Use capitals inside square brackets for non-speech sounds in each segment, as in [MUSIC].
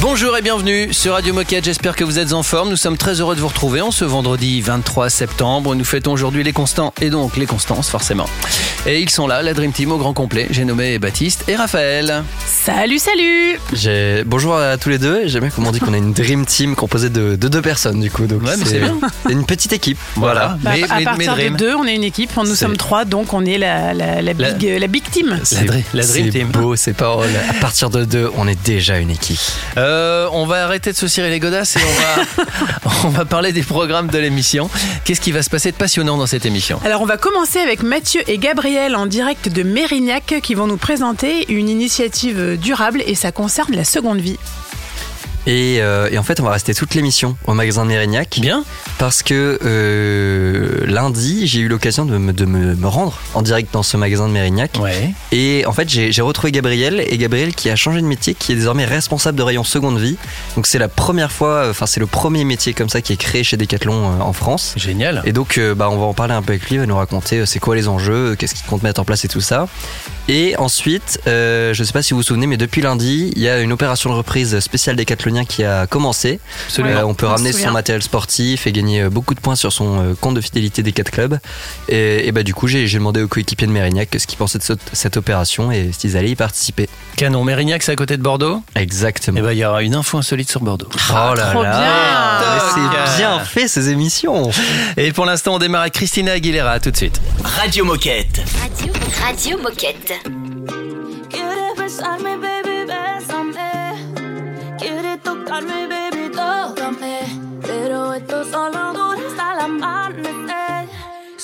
Bonjour et bienvenue sur Radio Moquette, j'espère que vous êtes en forme. Nous sommes très heureux de vous retrouver en ce vendredi 23 septembre. Nous fêtons aujourd'hui les constants et donc les constances forcément. Et ils sont là, la Dream Team au grand complet. J'ai nommé Baptiste et Raphaël. Salut, salut J'ai... Bonjour à tous les deux. J'aime bien comment on dit qu'on a une Dream Team composée de, de deux personnes du coup. Donc Ouais, mais c'est bien. c'est [LAUGHS] une petite équipe. Voilà. Voilà. Bah, Mais- À mais- partir mais de deux, on est une équipe. Nous C'est- sommes trois, donc on est la, la, la, La- big, la big team. C'est- la Dream c'est Team. beau ces paroles. À partir de deux, on est déjà une équipe. Euh, on va arrêter de se cirer les godasses et on va, [LAUGHS] on va parler des programmes de l'émission. Qu'est-ce qui va se passer de passionnant dans cette émission? Alors on va commencer avec Mathieu et Gabriel en direct de Mérignac qui vont nous présenter une initiative durable et ça concerne la seconde vie. Et, euh, et en fait, on va rester toute l'émission au magasin de Mérignac. Bien Parce que euh, lundi, j'ai eu l'occasion de, me, de me, me rendre en direct dans ce magasin de Mérignac. Ouais. Et en fait, j'ai retrouvé Gabriel, et Gabriel qui a changé de métier, qui est désormais responsable de rayon seconde vie. Donc c'est la première fois, enfin c'est le premier métier comme ça qui est créé chez Decathlon euh, en France. Génial. Et donc, euh, bah, on va en parler un peu avec lui, il va nous raconter euh, c'est quoi les enjeux, euh, qu'est-ce qu'il compte mettre en place et tout ça. Et ensuite, euh, je sais pas si vous vous souvenez, mais depuis lundi, il y a une opération de reprise spéciale qui a commencé. Absolument. Euh, on peut on ramener son matériel sportif et gagner euh, beaucoup de points sur son euh, compte de fidélité des 4 clubs. Et, et bah du coup, j'ai demandé aux coéquipiers de Mérignac ce qu'ils pensaient de ce- cette opération et s'ils allaient y participer. Canon. Mérignac, c'est à côté de Bordeaux? Exactement. Eh ben, il y aura une info insolite sur Bordeaux. oh là trop là, c'est bien fait ces émissions. Et pour l'instant, on démarre avec Christina Aguilera. À tout de suite. Radio Moquette. Radio, Radio Moquette.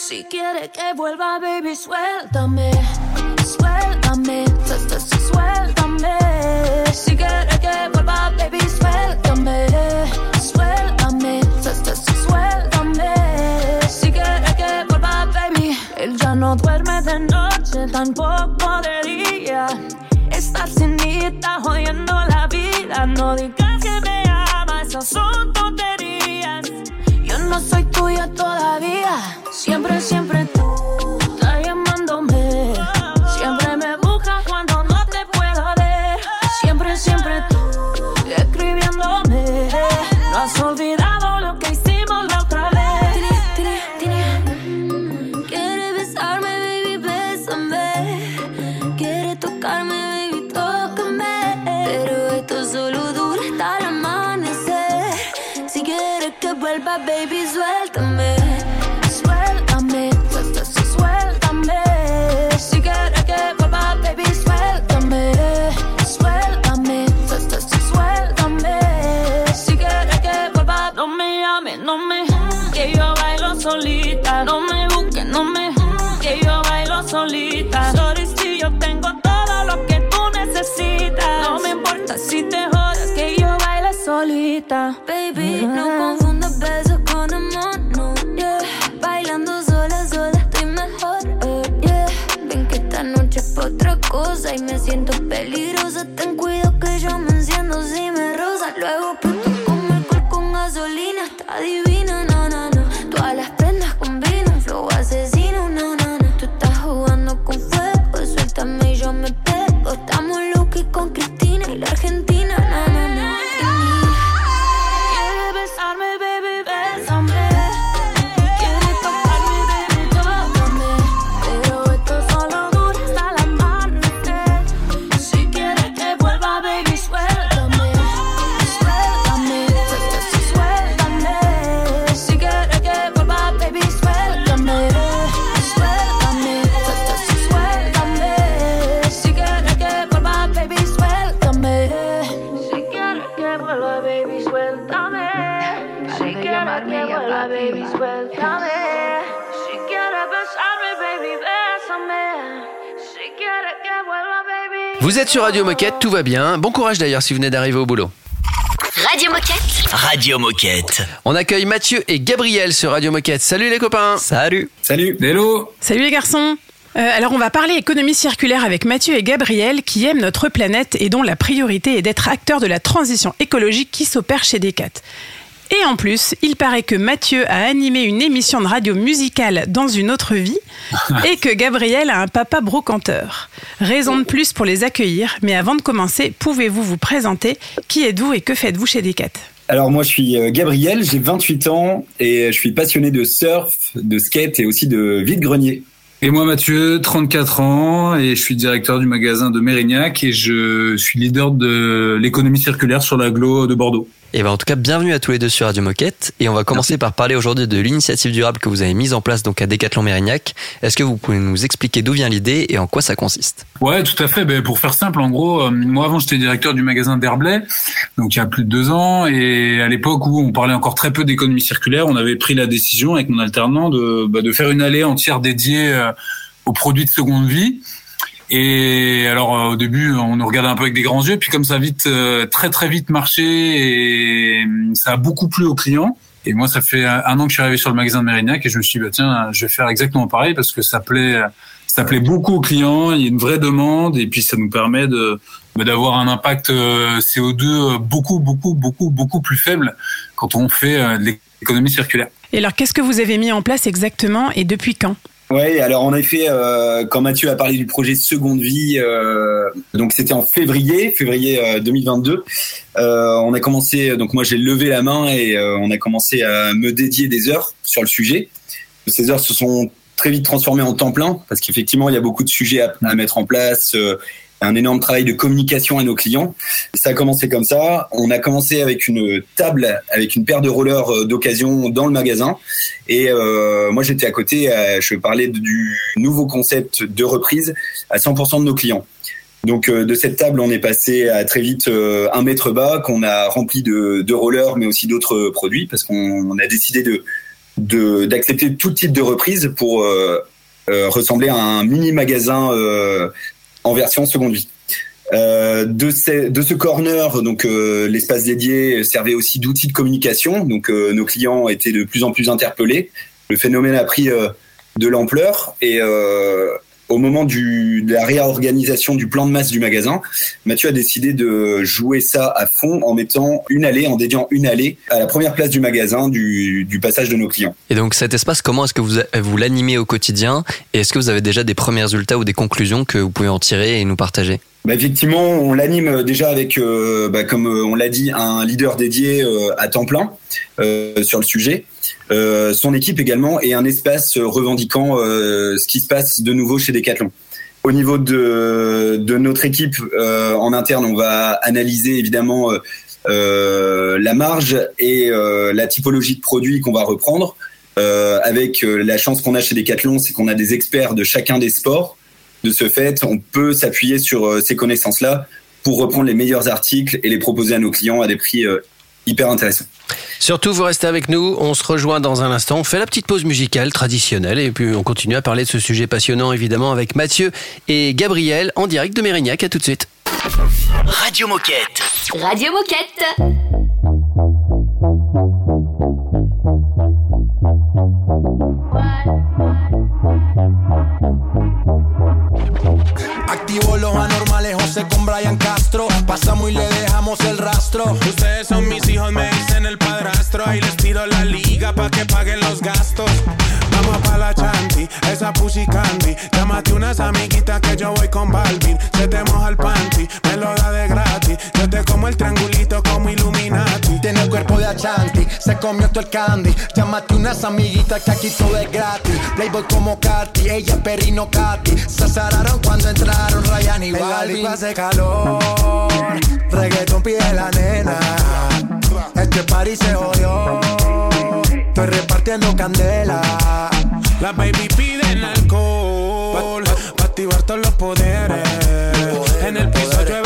Si quieres que vuelva, baby, suéltame. Suéltame, su- su- su- suéltame. Si quieres que vuelva, baby, suéltame. Suéltame, su- su- su- suéltame. Si quieres que vuelva, baby. Él ya no duerme de noche, tampoco de día. Estar sin está jodiendo la vida. No digas que me amas, esas son tonterías. Yo no soy tuya todavía. lembro sempre Baby, no confundas besos con amor, no. Yeah. Bailando sola, sola estoy mejor. eh, yeah. Ven que esta noche es pa' otra cosa y me siento peligrosa. Ten cuidado que yo me enciendo si me rosa. Luego puto como alcohol con gasolina. Está divina, no. Vous êtes sur Radio Moquette, tout va bien. Bon courage d'ailleurs si vous venez d'arriver au boulot. Radio Moquette. Radio Moquette. On accueille Mathieu et Gabriel sur Radio Moquette. Salut les copains Salut. Salut, hello Salut les garçons Euh, alors on va parler économie circulaire avec Mathieu et Gabriel qui aiment notre planète et dont la priorité est d'être acteurs de la transition écologique qui s'opère chez Decat. Et en plus, il paraît que Mathieu a animé une émission de radio musicale dans une autre vie [LAUGHS] et que Gabriel a un papa brocanteur. Raison de plus pour les accueillir, mais avant de commencer, pouvez-vous vous présenter? Qui êtes-vous et que faites-vous chez Decat? Alors moi je suis euh, Gabriel, j'ai 28 ans et je suis passionné de surf, de skate et aussi de vide-grenier. Et moi Mathieu, 34 ans et je suis directeur du magasin de Mérignac et je suis leader de l'économie circulaire sur l'agglo de Bordeaux. Et ben en tout cas, bienvenue à tous les deux sur Radio Moquette. Et on va commencer par parler aujourd'hui de l'initiative durable que vous avez mise en place donc à Décathlon Mérignac. Est-ce que vous pouvez nous expliquer d'où vient l'idée et en quoi ça consiste? Ouais, tout à fait. Ben, pour faire simple, en gros, euh, moi avant j'étais directeur du magasin d'Herblay, donc il y a plus de deux ans, et à l'époque où on parlait encore très peu d'économie circulaire, on avait pris la décision avec mon alternant de, bah, de faire une allée entière dédiée euh, aux produits de seconde vie. Et alors euh, au début, on nous regardait un peu avec des grands yeux, puis comme ça a vite, euh, très très vite marché et euh, ça a beaucoup plu aux clients. Et moi, ça fait un an que je suis arrivé sur le magasin de Mérignac et je me suis dit, bah, tiens, je vais faire exactement pareil parce que ça plaît, ça plaît beaucoup aux clients. Il y a une vraie demande et puis ça nous permet de bah, d'avoir un impact CO2 beaucoup beaucoup beaucoup beaucoup plus faible quand on fait de l'économie circulaire. Et alors, qu'est-ce que vous avez mis en place exactement et depuis quand? Ouais, alors en effet, euh, quand Mathieu a parlé du projet Seconde Vie, euh, donc c'était en février, février euh, 2022. Euh, on a commencé, donc moi j'ai levé la main et euh, on a commencé à me dédier des heures sur le sujet. Ces heures se sont très vite transformées en temps plein parce qu'effectivement il y a beaucoup de sujets à, à mettre en place un énorme travail de communication à nos clients. Ça a commencé comme ça. On a commencé avec une table, avec une paire de rollers euh, d'occasion dans le magasin. Et euh, moi, j'étais à côté. Euh, je parlais du nouveau concept de reprise à 100% de nos clients. Donc de cette table, on est passé à très vite un mètre bas qu'on a rempli de, rollers, mais aussi d'autres produits, parce qu'on a décidé d'accepter tout type de reprise pour ressembler à un mini magasin en version seconde vie. Euh, de, ce corner, donc euh, l'espace dédié servait aussi d'outil de communication. Donc euh, nos clients étaient de plus en plus interpellés. Le phénomène a pris de l'ampleur et au moment du, de la réorganisation du plan de masse du magasin, Mathieu a décidé de jouer ça à fond en mettant une allée, en dédiant une allée à la première place du magasin du, du passage de nos clients. Et donc cet espace, comment est-ce que vous, vous l'animez au quotidien? Et est-ce que vous avez déjà des premiers résultats ou des conclusions que vous pouvez en tirer et nous partager? Bah effectivement, on l'anime déjà avec, euh, bah comme on l'a dit, un leader dédié euh, à temps plein euh, sur le sujet. Euh, son équipe également et un espace revendiquant euh, ce qui se passe de nouveau chez Decathlon. Au niveau de, notre équipe euh, en interne, on va analyser évidemment la marge et la typologie de produits qu'on va reprendre. avec la chance qu'on a chez Decathlon, c'est qu'on a des experts de chacun des sports de ce fait, on peut s'appuyer sur euh, ces connaissances-là pour reprendre les meilleurs articles et les proposer à nos clients à des prix euh, hyper intéressants. Surtout, vous restez avec nous. On se rejoint dans un instant. On fait la petite pause musicale traditionnelle et puis on continue à parler de ce sujet passionnant, évidemment, avec Mathieu et Gabriel en direct de Mérignac. À tout de suite. Radio Moquette. Radio Moquette. José con Brian Castro. Pasamos y le dejamos el rastro. Ustedes son mis hijos, me dicen el padrastro. Ahí les tiro la liga pa' que paguen los gastos. Vamos pa' la chanti, esa pussy candy. Llámate unas amiguitas que yo voy con Balvin. Se te moja el panty, me lo da de gratis. Yo te como el triangulito como Illuminati. El cuerpo de Achanti, se comió todo el candy. Llámate unas amiguitas que aquí todo es gratis. Playboy como Katy, ella es perrino Katy. Se azararon cuando entraron Ryan y En la Balvin. disco hace calor, reggaeton pide la nena. Este party se jodió, estoy repartiendo candela. Las baby piden alcohol, pa' activar todos los poderes. En el piso llueve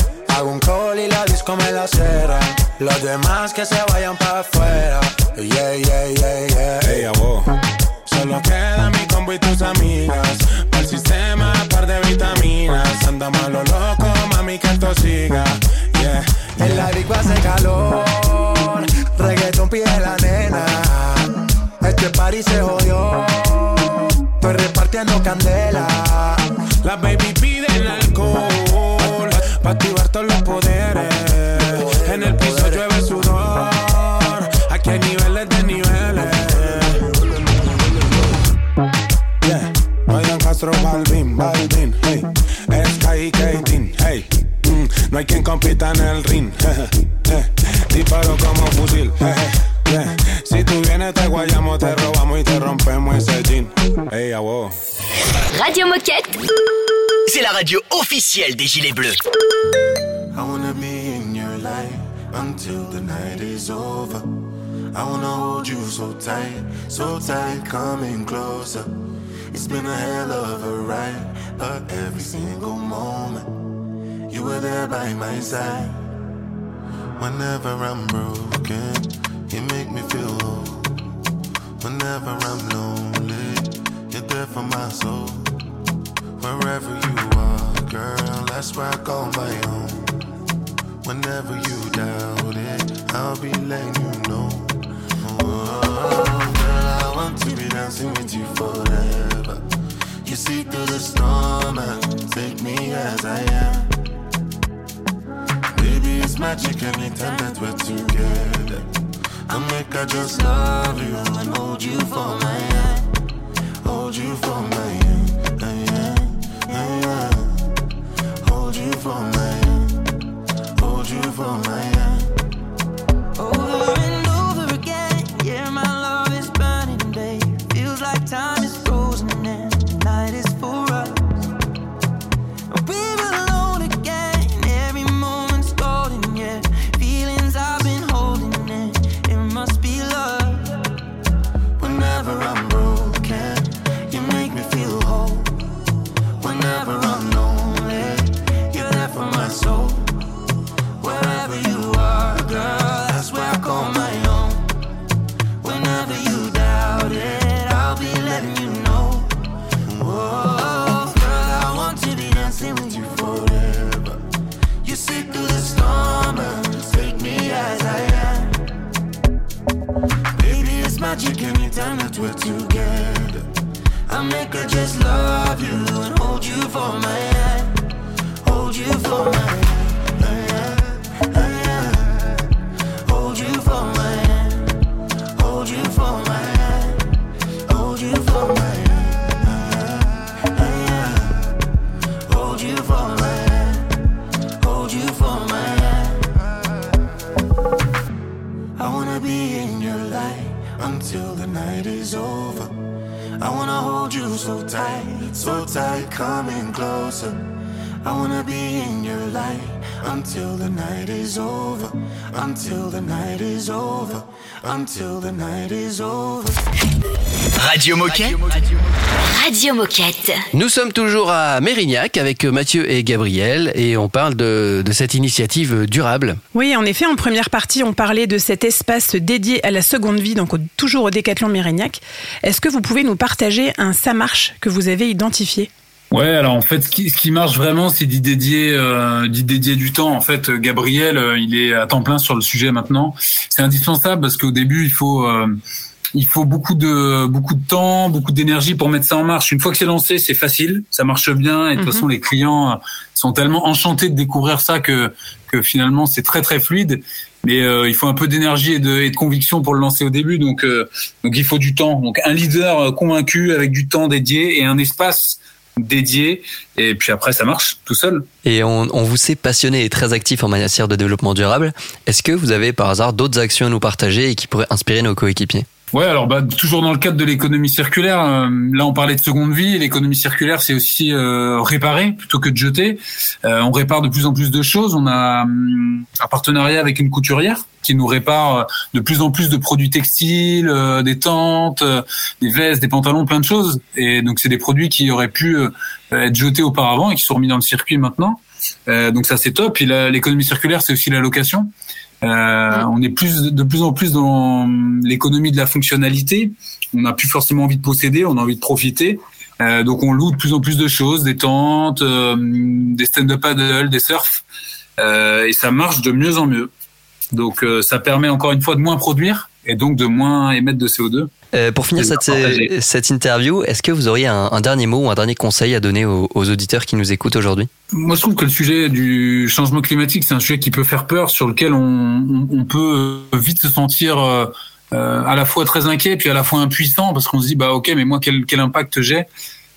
Hago un call y la disco me la cera. Los demás que se vayan para afuera. Yeah, yeah, yeah, yeah. Ey, a vos. Solo queda mi combo y tus amigas. Para el sistema, par de vitaminas. Andamos a lo loco, mami, que esto siga. Yeah. En la disco hace calor. Reggaeton pide la nena. Este party se jodió. Estoy repartiendo candela. La baby pide el alcohol. Pa' activar todos los poderes. En el piso llueve sudor. Aquí hay niveles de niveles. Yeah. Ryan Castro, Balvin, Balvin, hey. Sky y Katin, hey. Mm, no hay quien compita en el ring. [LAUGHS] Disparo como fusil. Si tú vienes te guayamos, te robamos y te rompemos ese jean. Hey, vos. Radio Moquette. C'est la radio officielle des Gilets Bleus. I wanna be in your life until the night is over. I wanna hold you so tight, so tight, coming closer. It's been a hell of a ride, but every single moment you were there by my side. Whenever I'm broken, you make me feel whole. Whenever I'm lonely, you're there for my soul. Wherever you are, girl, that's where I call my own. Whenever you doubt it, I'll be letting you know. Oh, girl, I want to be dancing with you forever. You see through the storm and take me as I am. Baby, it's magic anytime that we're together. I make I just love you and hold you for my hand. Hold you for my hand. Hold you for my hand. Hold you for my hand. We're together. I make her just love you and hold you for my until the night is over. Until the night is over. Until the night is over. Radio Moquette. Radio Moquette. Nous sommes toujours à Mérignac avec Mathieu et Gabriel et on parle de, de cette initiative durable. Oui, en effet, en première partie, on parlait de cet espace dédié à la seconde vie, donc toujours au Décathlon Mérignac. Est-ce que vous pouvez nous partager un ça marche que vous avez identifié? Ouais, alors en fait, ce qui, ce qui marche vraiment, c'est d'y dédier, euh, d'y dédier du temps. En fait, Gabriel, euh, il est à temps plein sur le sujet maintenant. C'est indispensable parce qu'au début, il faut, euh, il faut beaucoup de, beaucoup de temps, beaucoup d'énergie pour mettre ça en marche. Une fois que c'est lancé, c'est facile, ça marche bien. Et de toute Mhm. façon, les clients euh, sont tellement enchantés de découvrir ça que, que finalement, c'est très très fluide. Mais euh, il faut un peu d'énergie et de, et de conviction pour le lancer au début. Donc, euh, donc il faut du temps. Donc un leader convaincu avec du temps dédié et un espace dédié. Et puis après, ça marche tout seul. Et on, on vous sait passionné et très actif en matière de développement durable. Est-ce que vous avez par hasard d'autres actions à nous partager et qui pourraient inspirer nos coéquipiers? Ouais, alors bah, toujours dans le cadre de l'économie circulaire, euh, là on parlait de seconde vie, l'économie circulaire c'est aussi euh, réparer plutôt que de jeter. Euh, on répare de plus en plus de choses, on a hum, un partenariat avec une couturière qui nous répare euh, de plus en plus de produits textiles, euh, des tentes, euh, des vestes, des pantalons, plein de choses. Et donc c'est des produits qui auraient pu être jetés auparavant et qui sont remis dans le circuit maintenant. Donc ça c'est top. Et l'économie circulaire c'est aussi la location. Euh, on est plus de plus en plus dans l'économie de la fonctionnalité. On n'a plus forcément envie de posséder, on a envie de profiter. Euh, donc on loue de plus en plus de choses, des tentes, euh, des stand-up paddle, des surfs, Euh, et ça marche de mieux en mieux. Donc euh, ça permet encore une fois de moins produire et donc de moins émettre de CO2. Euh, pour finir cette, partagé. cette interview, est-ce que vous auriez un, un dernier mot ou un dernier conseil à donner aux, aux auditeurs qui nous écoutent aujourd'hui? Moi, je trouve que le sujet du changement climatique, c'est un sujet qui peut faire peur, sur lequel on, on, on peut vite se sentir euh, euh, à la fois très inquiet, puis à la fois impuissant, parce qu'on se dit, bah ok, mais moi, quel, quel impact j'ai?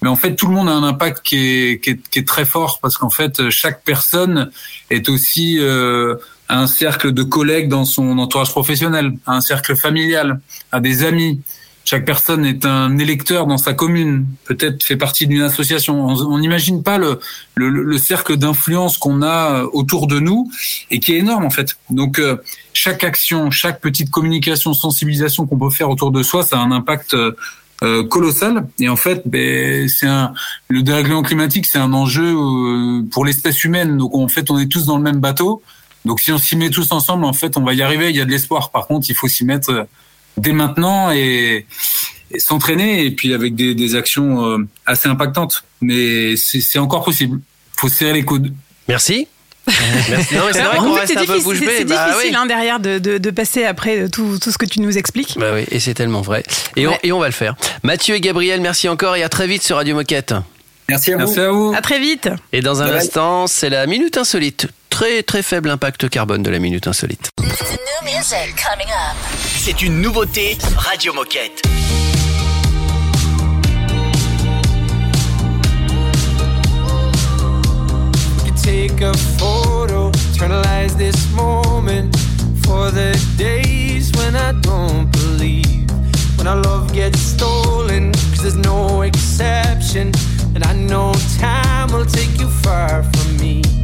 Mais en fait, tout le monde a un impact qui est, qui est, qui est très fort, parce qu'en fait, chaque personne est aussi euh, un cercle de collègues dans son entourage professionnel, un cercle familial, a des amis. Chaque personne est un électeur dans sa commune, peut-être fait partie d'une association. On on n'imagine pas le, le, le cercle d'influence qu'on a euh, autour de nous et qui est énorme en fait. Donc euh, chaque action, chaque petite communication, sensibilisation qu'on peut faire autour de soi, ça a un impact euh, euh, colossal. Et en fait, ben, c'est un le dérèglement climatique, c'est un enjeu euh, pour l'espèce humaine. Donc en fait, on est tous dans le même bateau. Donc si on s'y met tous ensemble, en fait, on va y arriver. Il y a de l'espoir. Par contre, il faut s'y mettre euh, dès maintenant et, et s'entraîner et puis avec des, des actions euh, assez impactantes. Mais c'est encore possible. Faut serrer les coudes. Merci. [LAUGHS] Merci. Non, mais c'est vrai En qu'on fait, reste c'est un peu difficile, bouche c'est- bée. c'est Bah difficile oui. hein, derrière de, de- de passer après tout, tout ce que tu nous expliques. Bah oui, et c'est tellement vrai. Et, on, Ouais. et on va le faire. Mathieu et Gabriel, merci encore et à très vite sur Radio Moquette. Merci à vous. Merci à vous. À très vite. Et dans un bye. instant, c'est la minute insolite. Très très faible impact carbone de la minute insolite. C'est une nouveauté Radio Moquette. take a photo, eternalize this moment for the days when I don't believe. When our love gets stolen, cause there's no exception. And I know time will take you far from me.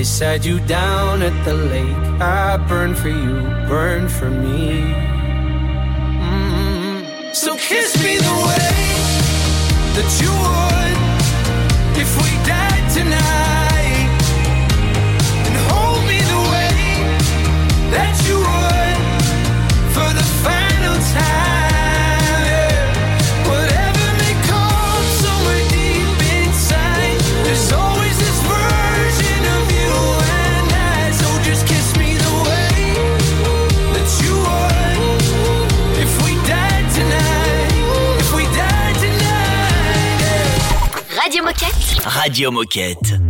Beside you down at the lake. I burn for you, burn for me. Radio Moquette.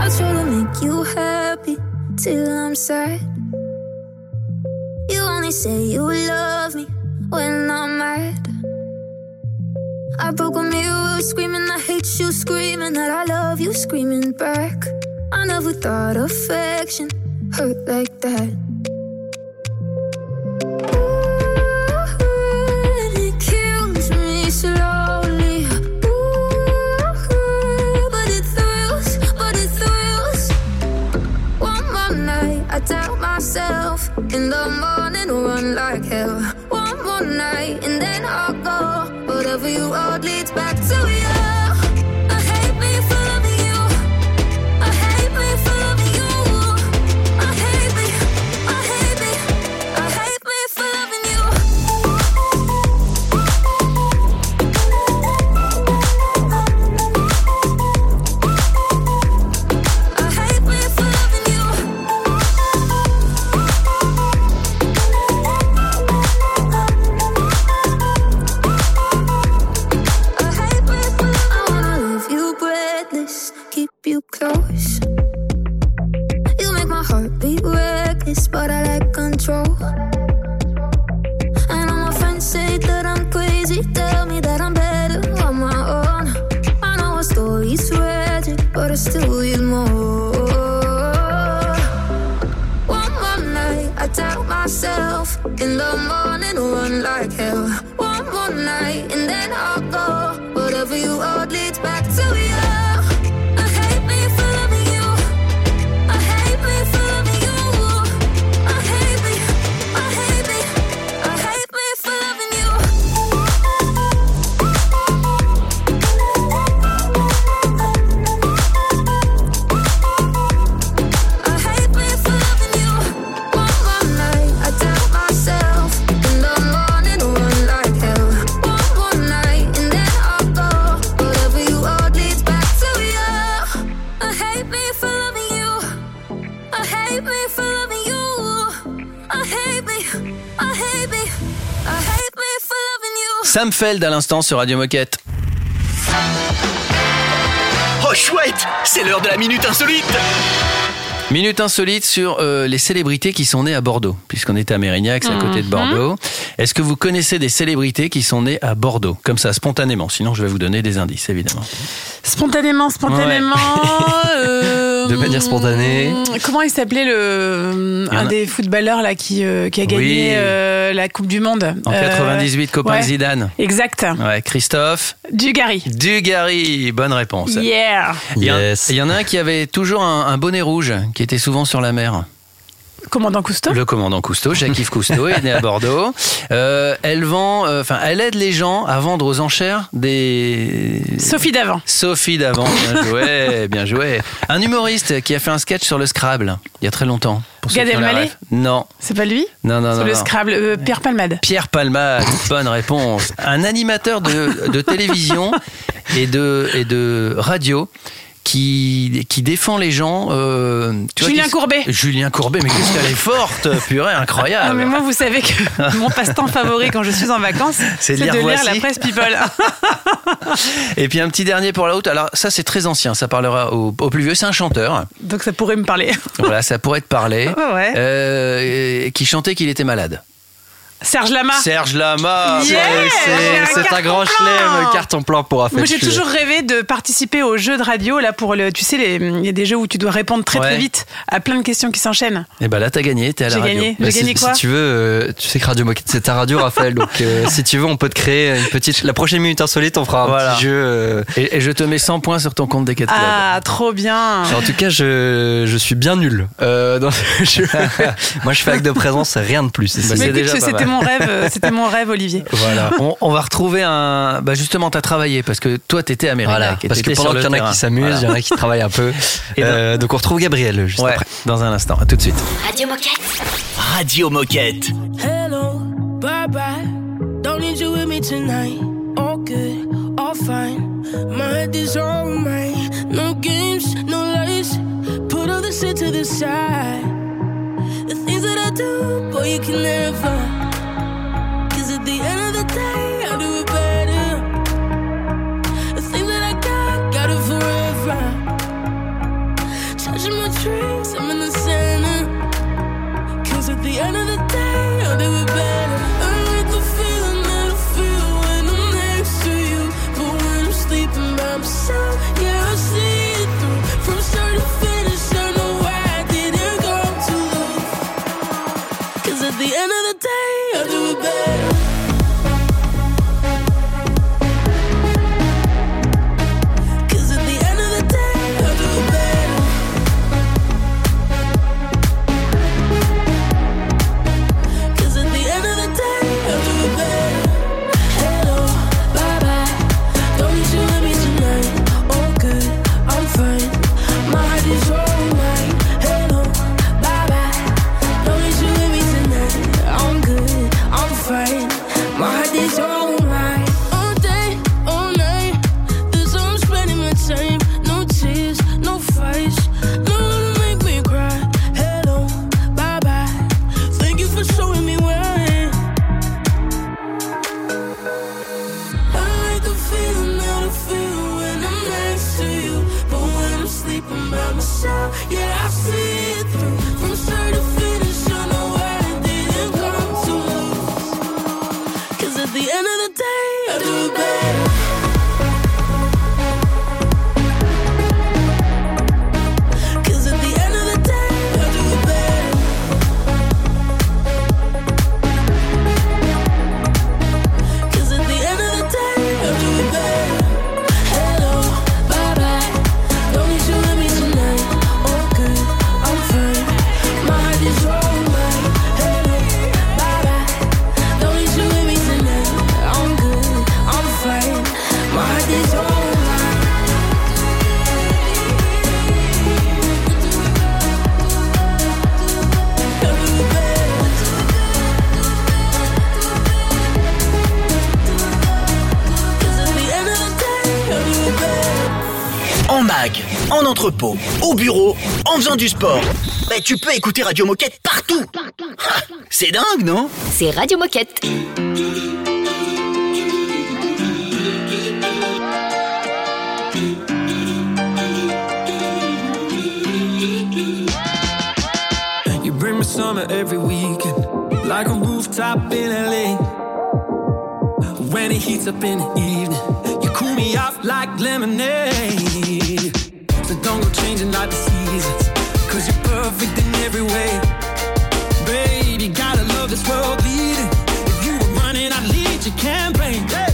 I try to make you happy till I'm sad. You only say you love me when I'm mad. I broke a mirror screaming I hate you, screaming that I love you, screaming back. I never thought affection hurt like that. Sam Feld à l'instant sur Radio Moquette. Oh chouette, c'est l'heure de la minute insolite. Minute insolite sur euh, les célébrités qui sont nées à Bordeaux, puisqu'on était à Mérignac, c'est à côté de Bordeaux. Est-ce que vous connaissez des célébrités qui sont nées à Bordeaux? Comme ça, spontanément. Sinon, je vais vous donner des indices, évidemment. Spontanément, spontanément. euh, [LAUGHS] De manière spontanée. Comment il s'appelait le un a- des footballeurs là qui euh, qui a gagné Oui. euh, la Coupe du Monde En Euh, 98, copain ouais. Zidane. Exact. Ouais, Christophe Dugarry. Dugarry, bonne réponse. Yeah. Il y, en- Yes. il y en a un qui avait toujours un, un bonnet rouge, qui était souvent sur la mer. Commandant Cousteau? Le commandant Cousteau, Jacques-Yves Cousteau, est né à Bordeaux. Euh, elle vend, euh, enfin, elle aide les gens à vendre aux enchères des. Sophie Davant. Sophie Davant, bien joué, [LAUGHS] bien joué. Un humoriste qui a fait un sketch sur le Scrabble il y a très longtemps. Gad Elmaleh. Non, C'est pas lui? Non, non, Sur non. le non. Scrabble. euh, Pierre Palmade. Pierre Palmade, bonne réponse. Un animateur de, de télévision et de, et de radio qui, qui défend les gens. euh, tu Julien Courbet. Julien Courbet, mais qu'est-ce qu'elle est forte, [LAUGHS] purée, incroyable. Non, mais moi, vous savez que [LAUGHS] mon passe-temps favori quand je suis en vacances, C'est de de lire la presse People. [LAUGHS] Et puis un petit dernier pour la route. Alors ça c'est très ancien, ça parlera au, au plus vieux. C'est un chanteur. Donc ça pourrait me parler. Voilà, ça pourrait te parler. Ouais, ouais. Euh, qui chantait qu'il était malade. Serge Lama. Serge Lama. Yeah C'est- un un grand chelem, carton plein pour Raphaël. Moi, j'ai toujours rêvé de participer aux jeux de radio. Là, pour le, tu sais, il y a des jeux où tu dois répondre très Ouais. très vite à plein de questions qui s'enchaînent. Et bah là, t'as gagné, t'es à la J'ai radio. gagné. Bah, J'ai si, gagné quoi si tu veux, euh, tu sais que Radio Moquette, c'est ta radio, Raphaël. donc, euh, si tu veux, on peut te créer une petite. La prochaine minute insolite, on fera un Voilà. petit jeu. euh, Et, et je te mets 100 points sur ton compte des 4 Ah, trop bien. En tout cas, je, je suis bien nul. Euh, dans ce jeu. [LAUGHS] Moi, je fais acte de présence, rien de plus. Bah, c'est écoute, déjà pas c'était mal. Mon rêve. euh, C'était mon rêve, Olivier. [LAUGHS] Voilà. on, on va retrouver un. Bah justement, t'as travaillé parce que toi, t'étais à Mérida. Voilà, parce que pendant qu'il y en a qui s'amusent, il y en a qui travaillent un peu. [LAUGHS] Et Euh, donc on retrouve Gabriel juste Ouais, après. dans un instant. À tout de suite. Radio Moquette. Radio Moquette. Hello, bye bye. Don't need you with me tonight. All good, all fine. My head is on mine. No games, no lies. Put all the shit to the side. The things that I do, boy, you can never. Cause at the end entrepôt, au bureau, en faisant du sport. Bah, tu peux écouter Radio Moquette partout. Ah, C'est dingue, non? C'est Radio Moquette. You bring me summer every weekend, like a rooftop in LA. When it heats up in the evening, you cool me off like lemonade. So don't go changing like the seasons, cause you're perfect in every way. Babe, you gotta love this world leading. If you were running, I'd lead your campaign. Hey.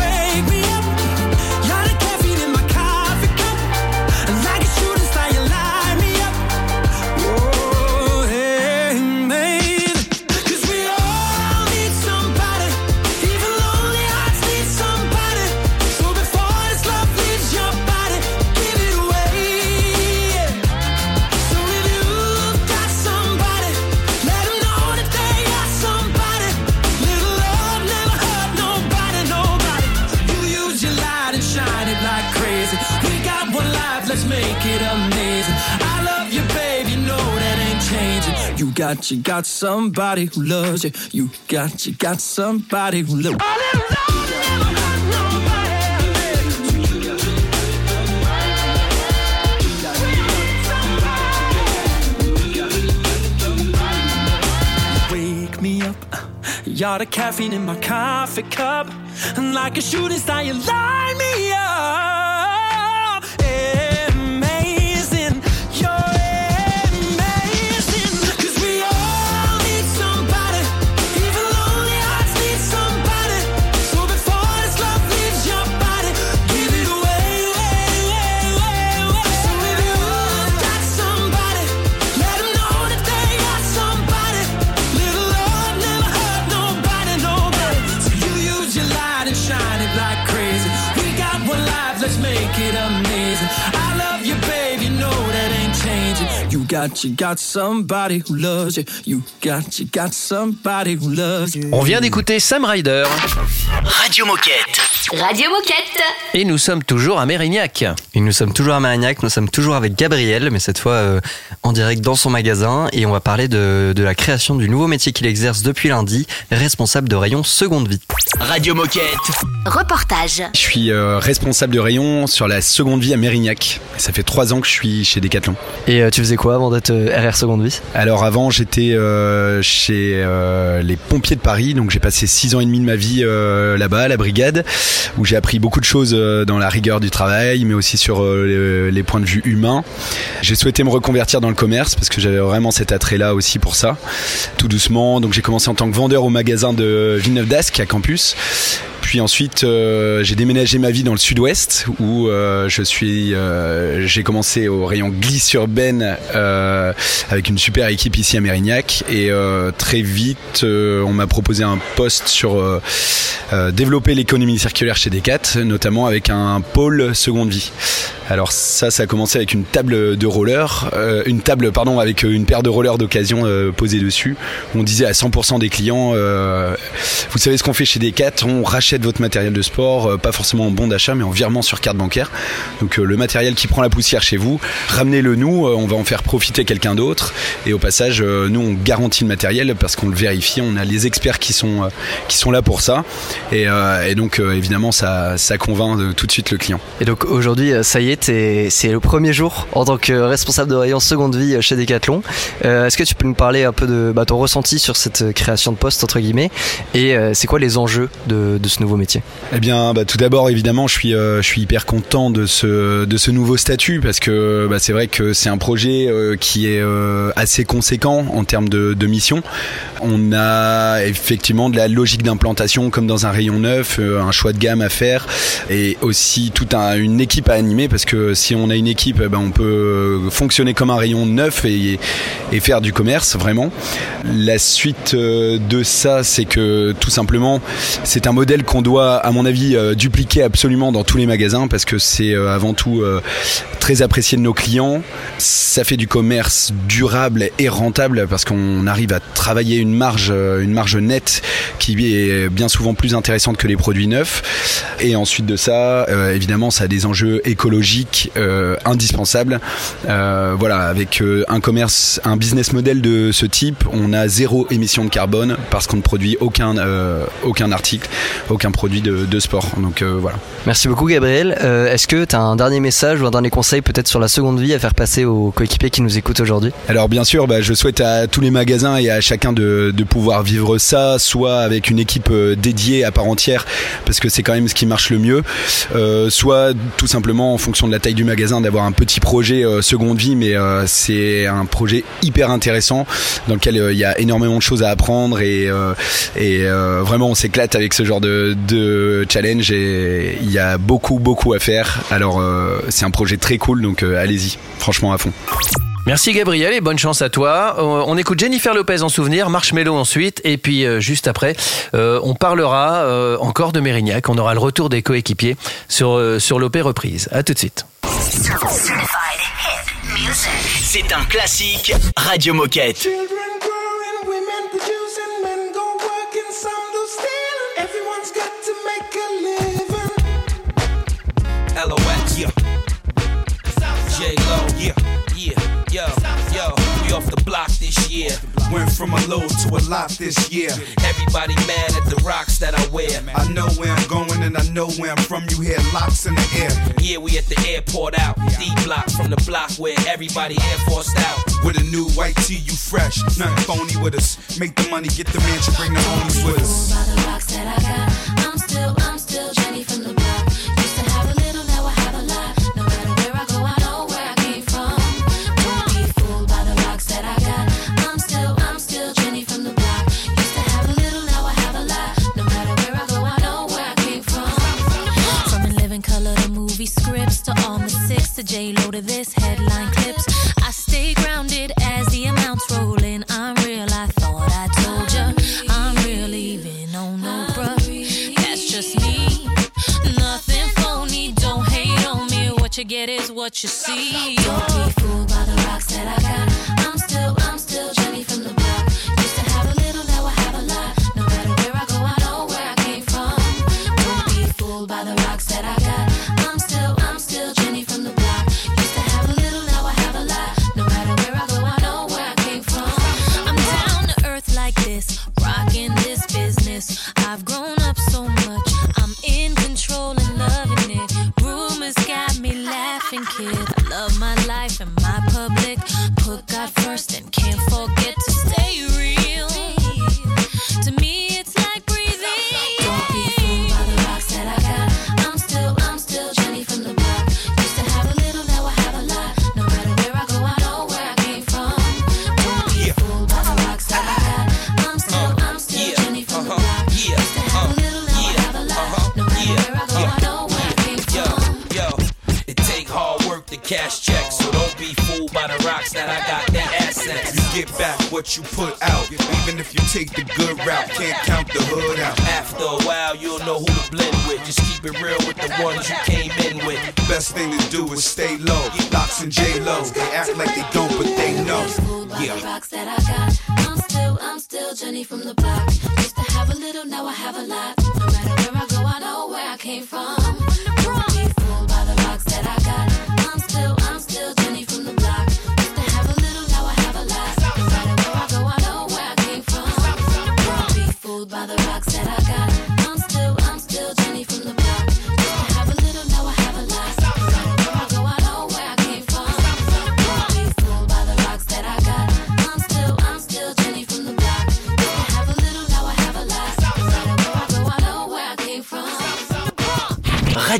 Let's make it amazing. I love you, babe, you know that ain't changing. You got, you got somebody who loves you. You got, you got somebody who loves you. Wake me up. You're the caffeine in my coffee cup. And like a shooting star, you light me up. Got, you got somebody who loves you. You got, you got somebody who loves you. On vient d'écouter Sam Ryder Radio Moquette. Radio Moquette. et nous sommes toujours à Mérignac. Et nous sommes toujours à Marignac, nous sommes toujours avec Gabriel, mais cette fois euh, en direct dans son magasin. Et on va parler de, de la création du nouveau métier qu'il exerce depuis lundi, responsable de rayon seconde vie. Radio Moquette. Reportage. Je suis euh, responsable de rayon sur la seconde vie à Mérignac. Ça fait trois ans que je suis chez Decathlon. Et euh, tu faisais quoi avant d'être euh, RR seconde vie Alors avant, j'étais euh, chez euh, les pompiers de Paris, donc j'ai passé six ans et demi de ma vie euh, là-bas, à la brigade, où j'ai appris beaucoup de choses euh, dans la rigueur du travail, mais aussi sur euh, les, les points de vue humains. J'ai souhaité me reconvertir dans le commerce parce que j'avais vraiment cet attrait-là aussi pour ça, tout doucement. Donc j'ai commencé en tant que vendeur au magasin de Villeneuve d'Ascq à Campus. Puis ensuite, euh, j'ai déménagé ma vie dans le sud-ouest où euh, je suis, euh, j'ai commencé au rayon glisse urbaine avec une super équipe ici à Mérignac et très vite, on m'a proposé un poste sur développer l'économie circulaire chez Decat, notamment avec un pôle seconde vie. Alors ça, ça a commencé avec une table de roller, une table pardon avec une paire de rollers d'occasion euh, posée dessus. On disait à 100% des clients, vous savez ce qu'on fait chez Decat, on rachète votre matériel de sport, euh, pas forcément en bon d'achat, mais en virement sur carte bancaire. Donc euh, le matériel qui prend la poussière chez vous, ramenez-le nous, euh, on va en faire profiter quelqu'un d'autre. Et au passage, nous on garantit le matériel parce qu'on le vérifie, on a les experts qui sont qui sont là pour ça. Et, donc évidemment ça ça convainc tout de suite le client. Et donc aujourd'hui, ça y est, t'es- c'est le premier jour en tant que responsable de rayon seconde vie chez Decathlon. Est-ce que tu peux nous parler un peu de bah, ton ressenti sur cette création de poste entre guillemets? Et c'est quoi les enjeux de ce nouveau métier Eh bien, bah, tout d'abord, évidemment, je suis, euh, je suis hyper content de ce, nouveau statut parce que bah, c'est vrai que c'est un projet euh, qui est euh, assez conséquent en termes de, mission. On a effectivement de la logique d'implantation comme dans un rayon neuf, un choix de gamme à faire et aussi toute un- une équipe à animer parce que si on a une équipe, ben, on peut fonctionner comme un rayon neuf et, et faire du commerce vraiment. La suite de ça, c'est que tout simplement, c'est un modèle qu'on doit, à mon avis, euh, dupliquer absolument dans tous les magasins parce que c'est euh, avant tout euh, très apprécié de nos clients. Ça fait du commerce durable et rentable parce qu'on arrive à travailler une marge, une marge nette qui est bien souvent plus intéressante que les produits neufs. Et ensuite de ça, évidemment, ça a des enjeux écologiques indispensables. Voilà, avec un commerce, un business model de ce type, on a zéro émission de carbone parce qu'on ne produit aucun, aucun article, aucun produit de, sport. Donc euh, voilà. Merci beaucoup Gabriel. Euh, est-ce que tu as un dernier message ou un dernier conseil peut-être sur la seconde vie à faire passer aux coéquipiers qui nous écoutent aujourd'hui? Alors bien sûr, bah, je souhaite à tous les magasins et à chacun de, pouvoir vivre ça, soit avec une équipe euh, dédiée à part entière, parce que c'est quand même ce qui marche le mieux, soit tout simplement en fonction de la taille du magasin d'avoir un petit projet seconde vie, mais c'est un projet hyper intéressant dans lequel il y a énormément de choses à apprendre et, et vraiment on s'éclate avec ce genre de, de challenge et il y a beaucoup, beaucoup à faire. Alors, euh, c'est un projet très cool, donc euh, allez-y, franchement à fond. Merci Gabriel et bonne chance à toi. Euh, on écoute Jennifer Lopez en souvenir, Marshmello ensuite et puis juste après, on parlera encore de Mérignac. On aura le retour des coéquipiers sur, sur l'OP reprise. À tout de suite. C'est un classique Radio Moquette. this year. Went from a low to a lot this year. Everybody mad at the rocks that I wear. I know where I'm going and I know where I'm from. You hear locks in the air. Yeah, we at the airport out. D block from the block where everybody air forced out. With a new white tee, you fresh. Nothing phony with us. Make the money, get the mansion, bring the homies with us. The rocks that I got. I'm still, I'm still Jenny from the block. you see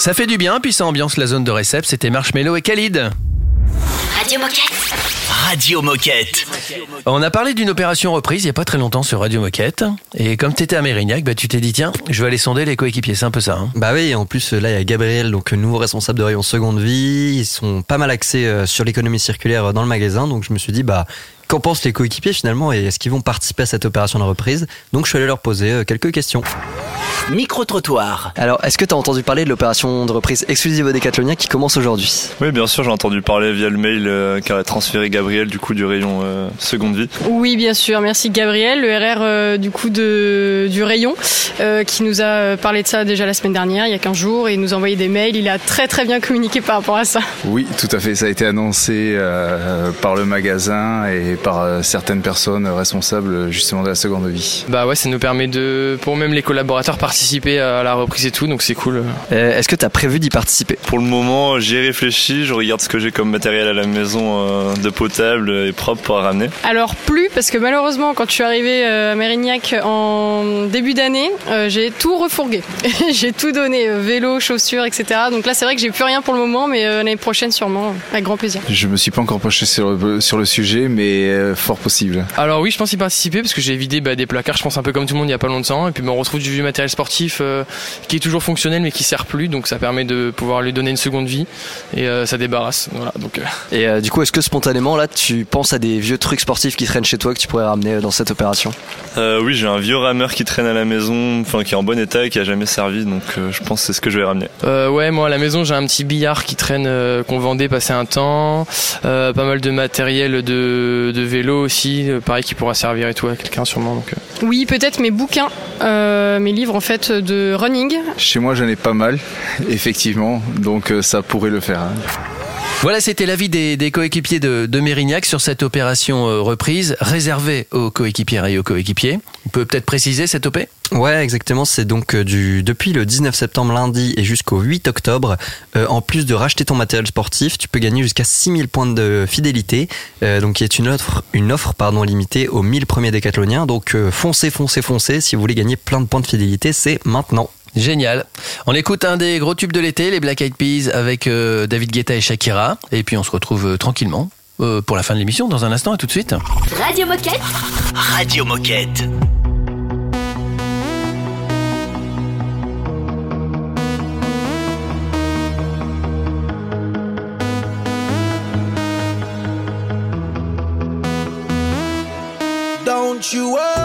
Ça fait du bien, puis ça ambiance la zone de récep. C'était Marshmello et Khalid. Radio Moquette. Radio Moquette. On a parlé d'une opération reprise il n'y a pas très longtemps sur Radio Moquette. Et comme tu étais à Mérignac, bah, tu t'es dit, tiens, je vais aller sonder les coéquipiers. C'est un peu ça. hein. Bah oui, en plus là il y a Gabriel, donc nouveau responsable de rayon seconde vie. Ils sont pas mal axés euh, sur l'économie circulaire euh, dans le magasin, donc je me suis dit bah qu'en pensent les coéquipiers finalement et est-ce qu'ils vont participer à cette opération de reprise? Donc je suis allé leur poser euh, quelques questions. Micro-trottoir. Alors est-ce que tu as entendu parler de l'opération de reprise exclusive au Décathlonien qui commence aujourd'hui? Oui, bien sûr, j'ai entendu parler via le mail euh, qu'a transféré Gabriel du coup du rayon euh, seconde vie. Oui, bien sûr. Merci Gabriel, le RR euh, du coup de, du rayon, euh, qui nous a parlé de ça déjà la semaine dernière, il y a 15 jours, et il nous a envoyé des mails. Il a très très bien communiqué par rapport à ça. Oui, tout à fait. Ça a été annoncé euh, par le magasin et par euh, certaines personnes responsables justement de la seconde vie. Bah ouais, ça nous permet de, pour même les collaborateurs, participer à la reprise et tout, donc c'est cool. Euh, Est-ce que tu as prévu d'y participer? Pour le moment, j'y ai réfléchi, je regarde ce que j'ai comme matériel à la maison euh, de potable et propre pour ramener. Alors plus, parce que malheureusement, quand je suis arrivée euh, à Mérignac en début d'année, euh, j'ai tout refourgué. [LAUGHS] j'ai tout donné, vélo, chaussures, etc. Donc là, c'est vrai que j'ai plus rien pour le moment, mais euh, l'année prochaine, sûrement, avec grand plaisir. Je me suis pas encore penché sur le, sur le sujet, mais fort possible. Alors oui, je pense y participer parce que j'ai vidé bah, des placards, je pense un peu comme tout le monde il y a pas longtemps, et puis bah, on retrouve du vieux matériel sportif euh, qui est toujours fonctionnel mais qui sert plus, donc ça permet de pouvoir lui donner une seconde vie et euh, ça débarrasse. Voilà, donc euh, Et euh, du coup, est-ce que spontanément, là, tu penses à des vieux trucs sportifs qui traînent chez toi que tu pourrais ramener dans cette opération? Euh, oui, j'ai un vieux rameur qui traîne à la maison, enfin qui est en bon état et qui a jamais servi, donc euh, je pense que c'est ce que je vais ramener. Euh, ouais, moi à la maison j'ai un petit billard qui traîne, euh, qu'on vendait passé un temps, euh, pas mal de matériel de, de vélo aussi, euh, pareil qui pourra servir et tout à quelqu'un sûrement. Donc, euh. Oui, peut-être mes bouquins, euh, mes livres en fait de running. Chez moi, j'en ai pas mal, [LAUGHS] effectivement, donc ça pourrait le faire. hein. Voilà, c'était l'avis des, des coéquipiers de, de Mérignac sur cette opération reprise réservée aux coéquipières et aux coéquipiers. On peut peut-être préciser cette OP Ouais, exactement. C'est donc euh, du depuis le 19 septembre lundi et jusqu'au 8 octobre. Euh, en plus de racheter ton matériel sportif, tu peux gagner jusqu'à 6000 points de fidélité. Euh, donc, qui est une offre, une offre pardon limitée aux 1000 premiers décathloniens. Donc, euh, foncez, foncez, foncez. Si vous voulez gagner plein de points de fidélité, c'est maintenant. Génial. On écoute un des gros tubes de l'été, les Black Eyed Peas avec euh, David Guetta et Shakira. Et puis on se retrouve euh, tranquillement euh, pour la fin de l'émission dans un instant. À tout de suite. Radio Moquette. Radio Moquette. Don't you worry.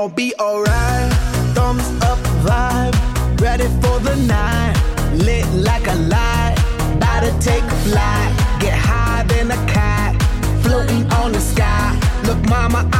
All be alright. Thumbs up vibe, ready for the night. Lit like a light, about to take flight. Get high than a cat, floating on the sky. Look, mama, I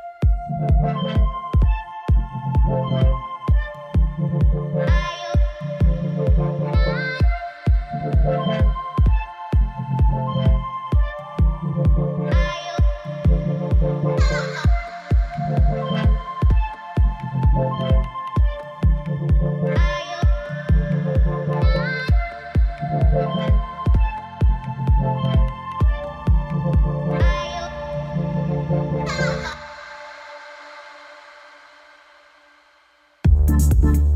thank you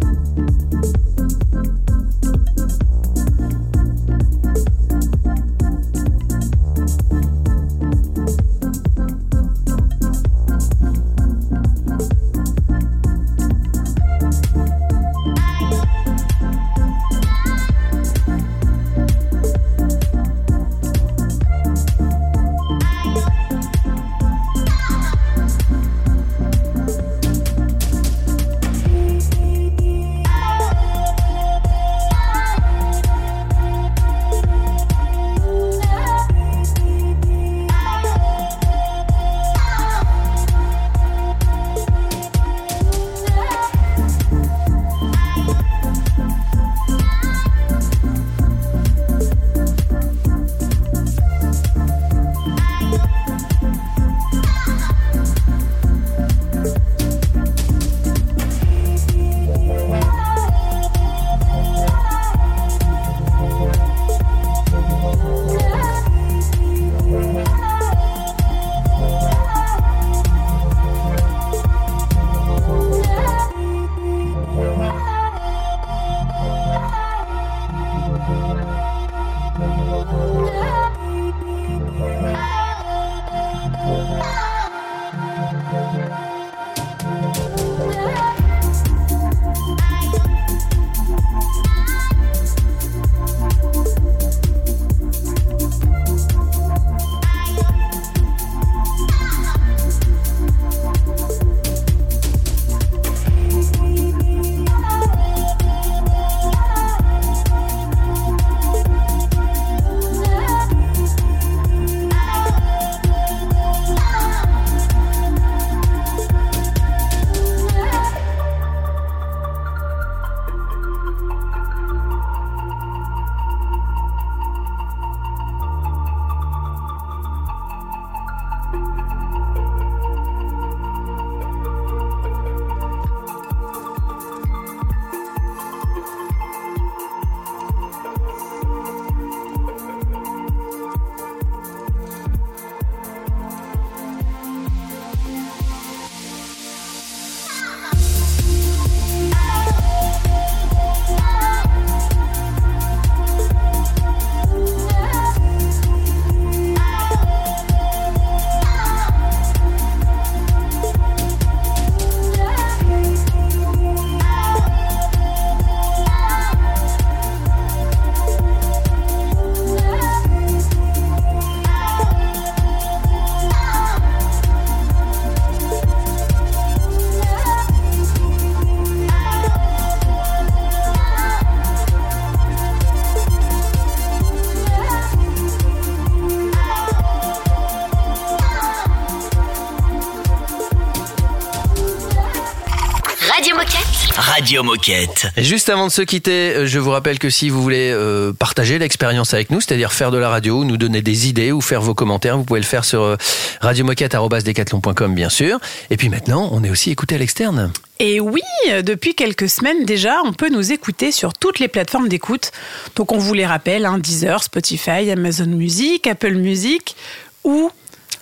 Radio Moquette. Et juste avant de se quitter, euh, je vous rappelle que si vous voulez euh, partager l'expérience avec nous, c'est-à-dire faire de la radio, nous donner des idées ou faire vos commentaires, vous pouvez le faire sur euh, radiomoquette.com bien sûr. Et puis maintenant, on est aussi écouté à l'externe. Et oui, depuis quelques semaines déjà, on peut nous écouter sur toutes les plateformes d'écoute. Donc on vous les rappelle, hein, Deezer, Spotify, Amazon Music, Apple Music ou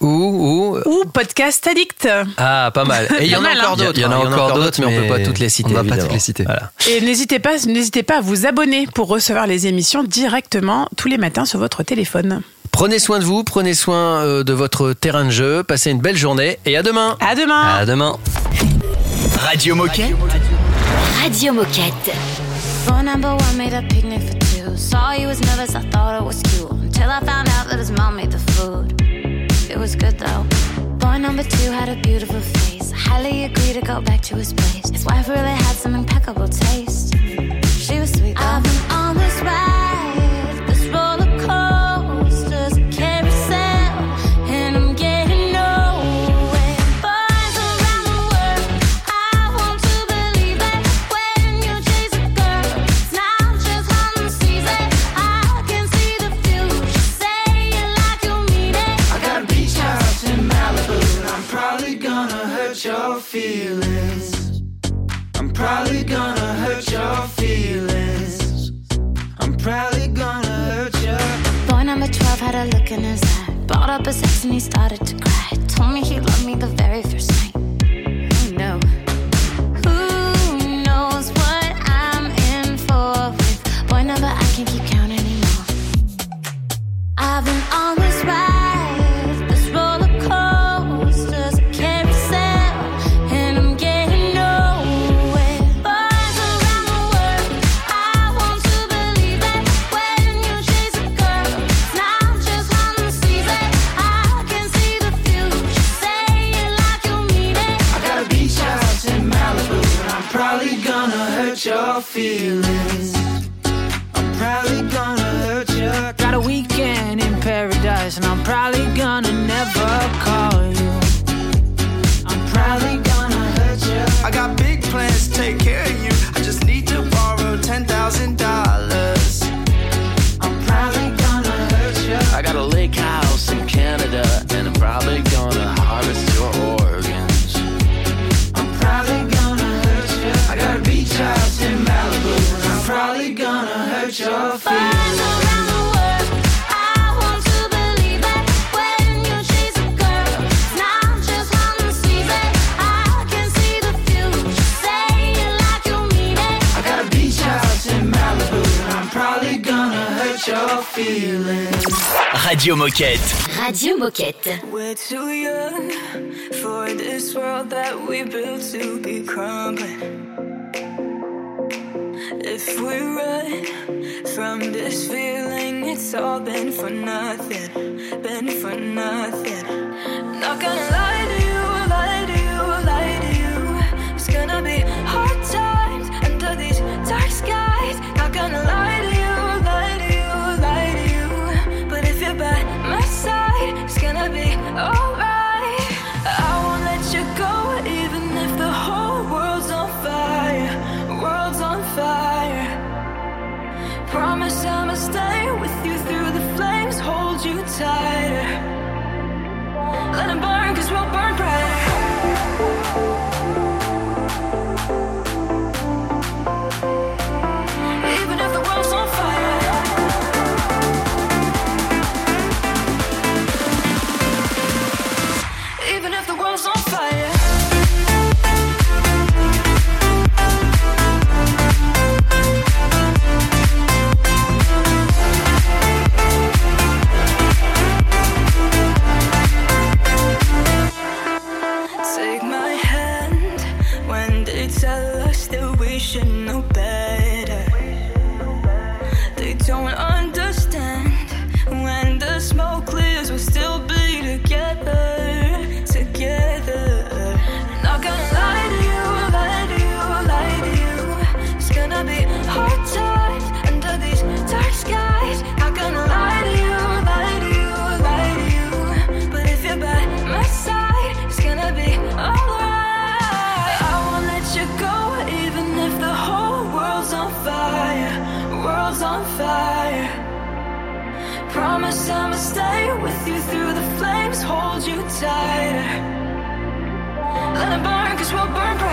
Ou, ou, ou Podcast Addict. ah, pas mal. Et il y en a mal, encore hein. d'autres. Il y en a hein, encore d'autres, mais on peut pas toutes les citer. on va pas toutes les citer. Voilà. Et n'hésitez pas, n'hésitez pas à vous abonner pour recevoir les émissions directement tous les matins sur votre téléphone. Prenez soin de vous, prenez soin euh, de votre terrain de jeu, passez une belle journée et à demain. À demain. À demain. Radio Moquette. Radio Moquette. Phone number one made a picnic for two. Saw you was nervous, I thought it was cute. Until I found out that his mom made the food. Was good though. Boy number two had a beautiful face. Highly agreed to go back to his place. His wife really had some impeccable taste. She was sweet though. Probably gonna hurt your. Boy number 12 had a look in his eye. Brought up his ex and he started to cry. Told me he loved me the very first night. Who knew? Who knows what I'm in for with boy number I can't keep count anymore. I've been on this ride, your feelings. Radio Moquette. Radio Moquette. We're too young for this world that we built to be crumbling. If we run from this feeling, it's all been for nothing, been for nothing. Not gonna lie to you, lie to you, lie to you. It's gonna be hard times under these dark skies. Not gonna lie tighter. Let 'em burn, cause we'll burn brighter. Even if the world's on fire. Let it burn, cause we'll burn bright.